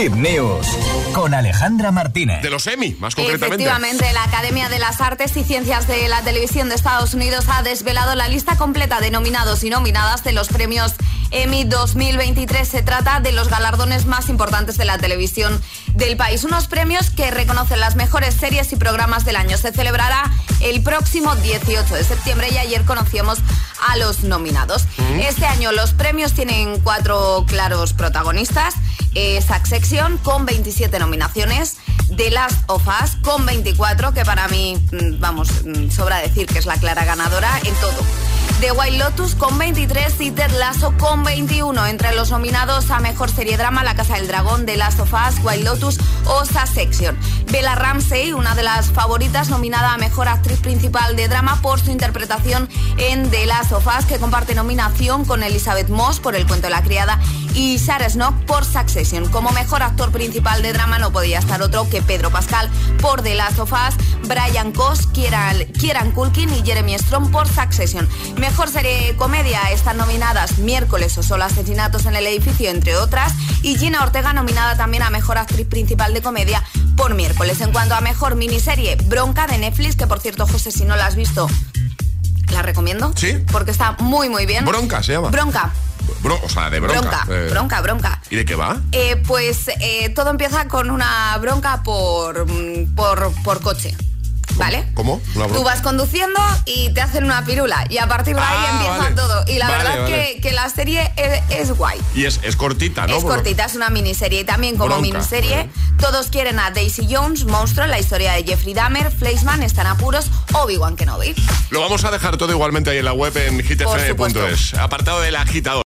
Hip News con Alejandra Martínez. De los Emmy, más concretamente. Efectivamente, la Academia de las Artes y Ciencias de la Televisión de Estados Unidos ha desvelado la lista completa de nominados y nominadas de los premios Emmy 2023. Se trata de los galardones más importantes de la televisión del país. Unos premios que reconocen las mejores series y programas del año. Se celebrará el próximo 18 de septiembre y ayer conocíamos a los nominados. Este año los premios tienen cuatro claros protagonistas. Eh, Section con 27 nominaciones. The Last of Us con 24, que para mí, mm, vamos, mm, sobra decir que es la clara ganadora en todo. The White Lotus con 23 y Ted Lasso con 21. Entre los nominados a Mejor Serie Drama, La Casa del Dragón, The Last of Us, White Lotus o Section. Bella Ramsey, una de las favoritas, nominada a Mejor Actriz Principal de Drama por su interpretación en The Last of Us, que comparte nominación con Elizabeth Moss por El Cuento de la Criada y Sarah Snook por Succession. Como Mejor Actor Principal de Drama no podía estar otro que Pedro Pascal por The Last of Us, Brian Cos, Kieran, Culkin y Jeremy Strong por Succession. Mejor serie comedia están nominadas Miércoles o Solo Asesinatos en el Edificio, entre otras, y Gina Ortega nominada también a Mejor Actriz Principal de Comedia por Miércoles. En cuanto a Mejor Miniserie, Bronca de Netflix, que por cierto, José, si no la has visto, la recomiendo. Sí. Porque está muy, muy bien. Bronca se llama. Bronca. O sea, de bronca. Bronca, eh. bronca, bronca. ¿Y de qué va? Eh, pues eh, todo empieza con una bronca por, mm, por, por coche. ¿Vale? ¿Cómo? Tú vas conduciendo y te hacen una pirula y a partir de ahí Ah, empieza vale. todo. Y la Vale, verdad vale. Que, que la serie es, es guay. Y es, es cortita, ¿no? Es cortita, es una miniserie. Y también como Bronca, miniserie, todos quieren a Daisy Jones, monstruo, la historia de Jeffrey Dahmer, Fleischman, están apuros, Obi-Wan Kenobi. Lo vamos a dejar todo igualmente ahí en la web en hitfm.es. Apartado del agitador.